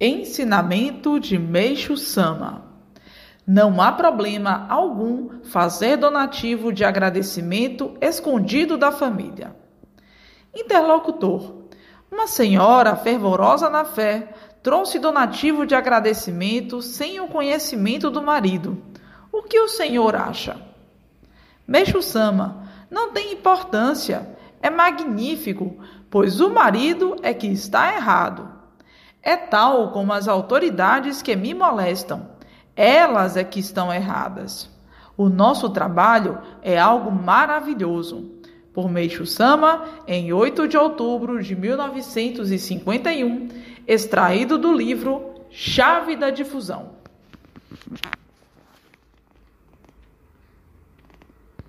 Ensinamento de Meixo Sama Não há problema algum fazer donativo de agradecimento escondido da família. Interlocutor Uma senhora fervorosa na fé trouxe donativo de agradecimento sem o conhecimento do marido. O que o senhor acha? Meixo Sama Não tem importância. É magnífico, pois o marido é que está errado. É tal como as autoridades que me molestam. Elas é que estão erradas. O nosso trabalho é algo maravilhoso. Por Meixo Sama, em 8 de outubro de 1951, extraído do livro Chave da Difusão.